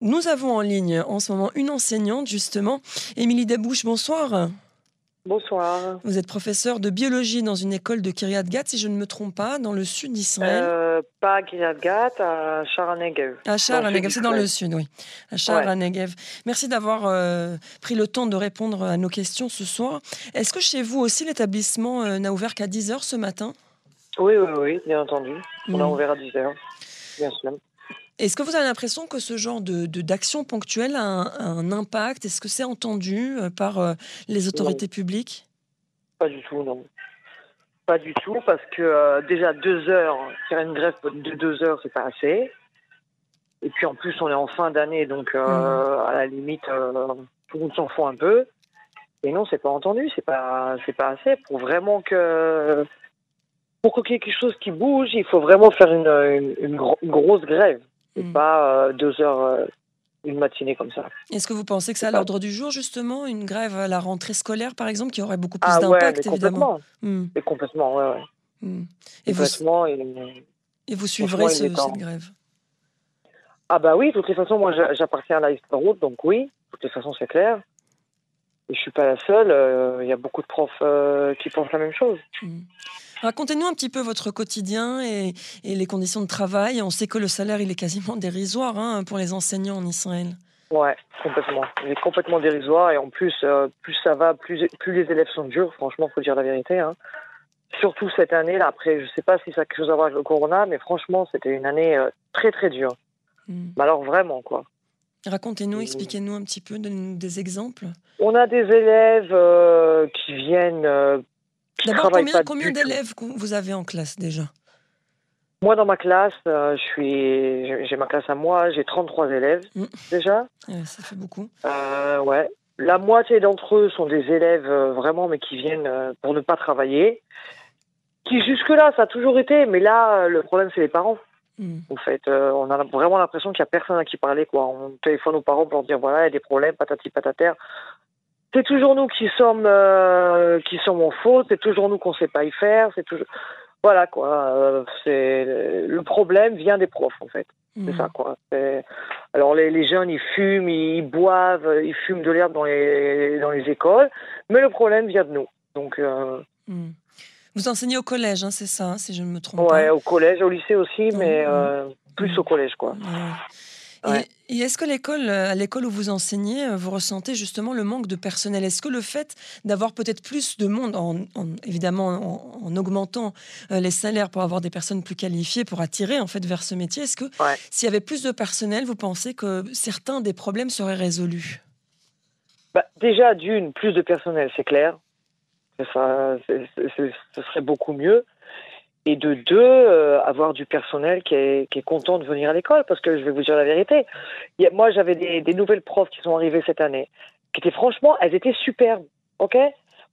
Nous avons en ligne en ce moment une enseignante, justement, Émilie Debouche. Bonsoir. Bonsoir. Vous êtes professeure de biologie dans une école de Kiryat Gat, si je ne me trompe pas, dans le sud d'Israël. Euh, pas à Kiryat Gat, à Sharanegev. À Sharanegev, c'est dans le sud, oui. À Sharanegev. Merci d'avoir euh, pris le temps de répondre à nos questions ce soir. Est-ce que chez vous aussi, l'établissement euh, n'a ouvert qu'à 10h ce matin? Oui, oui, oui, bien entendu. On a ouvert à 10h, bien sûr. Est-ce que vous avez l'impression que ce genre de, d'action ponctuelle a un, impact? Est-ce que c'est entendu euh, par euh, les autorités publiques? Pas du tout, non. Pas du tout, parce que euh, déjà deux heures, faire une grève de deux heures, c'est pas assez. Et puis en plus, on est en fin d'année, donc mmh. à la limite, tout le monde s'en fout un peu. Et non, c'est pas entendu, c'est pas, c'est pas assez pour vraiment que pour qu'il y ait quelque chose qui bouge, il faut vraiment faire une, une grosse grève. Hmm. pas euh, deux heures, euh, une matinée comme ça. Est-ce que vous pensez que c'est à l'ordre du jour, justement, une grève à la rentrée scolaire, par exemple, qui aurait beaucoup plus ah d'impact, évidemment? hmm. Et complètement, ouais, ouais. Hmm. Et, vous, et, vous suivrez cette grève? Ah bah oui, de toutes les façons, moi j'appartiens à la route, donc oui, de toutes les façons c'est clair. Et je suis pas la seule, euh, il y a beaucoup de profs qui pensent la même chose. Racontez-nous un petit peu votre quotidien et, les conditions de travail. On sait que le salaire, il est quasiment dérisoire hein, pour les enseignants en Israël. Ouais, complètement. Il est complètement dérisoire et en plus, euh, plus ça va, plus, plus les élèves sont durs. Franchement, faut dire la vérité. Hein. Surtout cette année. Là, après, je sais pas si ça a quelque chose à voir avec le corona, mais franchement, c'était une année euh, très très dure. Hmm. Mais alors vraiment quoi. Racontez-nous, expliquez-nous un petit peu, donnez-nous des exemples. On a des élèves euh, qui viennent D'abord, combien, d'élèves vous avez en classe déjà? Moi, dans ma classe, euh, je suis, j'ai ma classe à moi, j'ai 33 élèves mm. déjà. ça fait beaucoup. Euh, ouais. La moitié d'entre eux sont des élèves euh, vraiment, mais qui viennent pour ne pas travailler. Qui jusque-là, ça a toujours été, mais là, le problème, c'est les parents. Mm. En fait, on a vraiment l'impression qu'il n'y a personne à qui parler. Quoi. On téléphone aux parents pour leur dire voilà, il y a des problèmes, patati patata c'est toujours nous qui sommes euh, qui sommes en faute, c'est toujours nous qu'on sait pas y faire, c'est toujours voilà quoi. Euh, c'est le problème vient des profs en fait. C'est ça mmh. quoi. Alors les, les, jeunes ils fument, ils boivent, ils fument de l'herbe dans les dans les écoles, mais le problème vient de nous. Donc euh, mmh. vous enseignez au collège, hein, c'est ça, hein, si je ne me trompe pas. Ouais, au collège, au lycée aussi, mais mmh. plus au collège quoi. Et, est-ce que l'école, euh, à l'école où vous enseignez, euh, vous ressentez justement le manque de personnel? Est-ce que le fait d'avoir peut-être plus de monde, en, évidemment en, augmentant euh, les salaires pour avoir des personnes plus qualifiées, pour attirer en fait vers ce métier, est-ce que s'il y avait plus de personnel, vous pensez que certains des problèmes seraient résolus? Bah, Déjà, d'une, plus de personnel, c'est clair. Ça, ce serait beaucoup mieux et de deux, euh, avoir du personnel qui est, qui est, content de venir à l'école, parce que je vais vous dire la vérité. moi, j'avais des, des, nouvelles profs qui sont arrivées cette année, qui étaient franchement, elles étaient superbes, ok?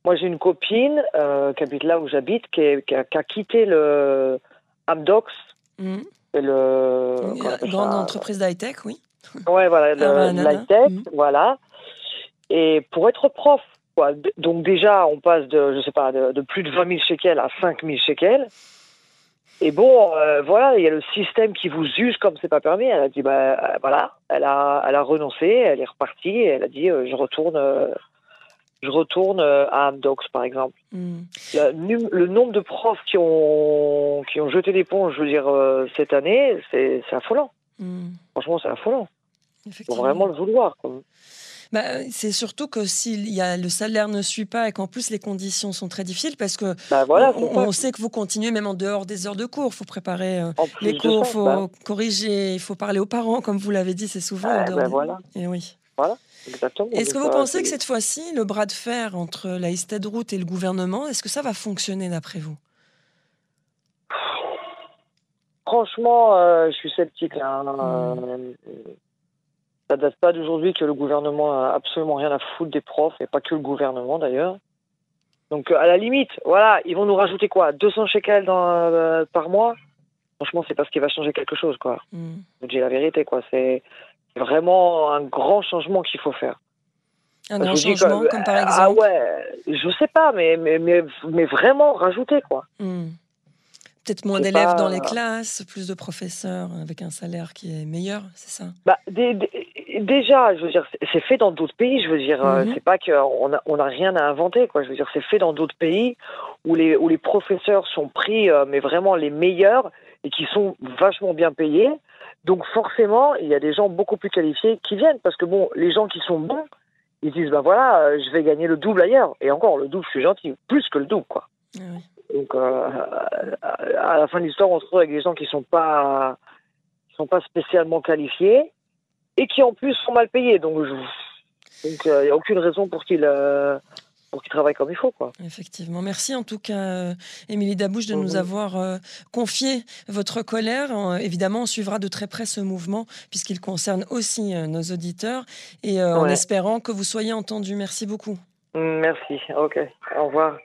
Moi, j'ai une copine euh, qui habite là où j'habite, qui, qui, a quitté le Amdocs, mmh. le grande entreprise d'high-tech, oui. Ouais, voilà, l'high-tech, mmh. voilà. Et pour être prof. Donc déjà, on passe de, je sais pas, de, de plus de 20 000 shekels à 5 000 shekels. Et bon, euh, voilà, il y a le système qui vous use comme c'est pas permis. Elle a dit, bah euh, voilà, elle a, elle a renoncé, elle est repartie, et elle a dit, euh, je retourne, je retourne à Amdocs par exemple. Hmm. Le, nombre de profs qui ont, qui ont jeté l'éponge, je veux dire, cette année, c'est affolant. Hmm. Franchement, c'est affolant. Il faut vraiment le vouloir. Quoi. Bah, c'est surtout que si y a, le salaire ne suit pas et qu'en plus les conditions sont très difficiles parce que bah, voilà, on, sait que vous continuez même en dehors des heures de cours. Il faut préparer euh, les cours, il faut bah. corriger, il faut parler aux parents, comme vous l'avez dit, c'est souvent en dehors. voilà. Et oui. Voilà. Est-ce que vous pensez que cette fois-ci, le bras de fer entre la Route et le gouvernement, est-ce que ça va fonctionner d'après vous? Franchement, euh, je suis sceptique. Là. Hein. Hmm ça date pas d'aujourd'hui que le gouvernement a absolument rien à foutre des profs, et pas que le gouvernement d'ailleurs. Donc euh, à la limite, voilà, ils vont nous rajouter quoi 200 shekels dans, euh, par mois? Franchement, c'est pas ce qui va changer quelque chose, quoi. Mm. Je la vérité, quoi. C'est vraiment un grand changement qu'il faut faire. Un grand changement, comme par ah exemple Ah ouais, je sais pas, mais, mais, mais, mais vraiment rajouter, quoi. Hmm. Peut-être moins d'élèves dans les classes, plus de professeurs avec un salaire qui est meilleur, c'est ça? Bah, Déjà, je veux dire, c'est fait dans d'autres pays. Je veux dire, euh, mhm. c'est pas qu'on n'a on a rien à inventer. Quoi. Je veux dire, c'est fait dans d'autres pays où les, où les professeurs sont pris, euh, mais vraiment les meilleurs et qui sont vachement bien payés. Donc forcément, il y a des gens beaucoup plus qualifiés qui viennent parce que bon, les gens qui sont bons, ils disent ben voilà, euh, je vais gagner le double ailleurs. Et encore, le double, je suis gentil, plus que le double, quoi. Ah Donc, euh, à la fin de l'histoire, on se retrouve avec des gens qui sont pas, sont pas spécialement qualifiés et qui en plus sont mal payés. Donc, donc euh, il n'y a aucune raison pour qu'ils pour qu'ils travaillent comme il faut. Quoi. Effectivement. Merci en tout cas, Émilie Dabouche, de nous mhm. avoir confié votre colère. évidemment, on suivra de très près ce mouvement puisqu'il concerne aussi nos auditeurs et en espérant que vous soyez entendus. Merci beaucoup. Merci. OK. Au revoir.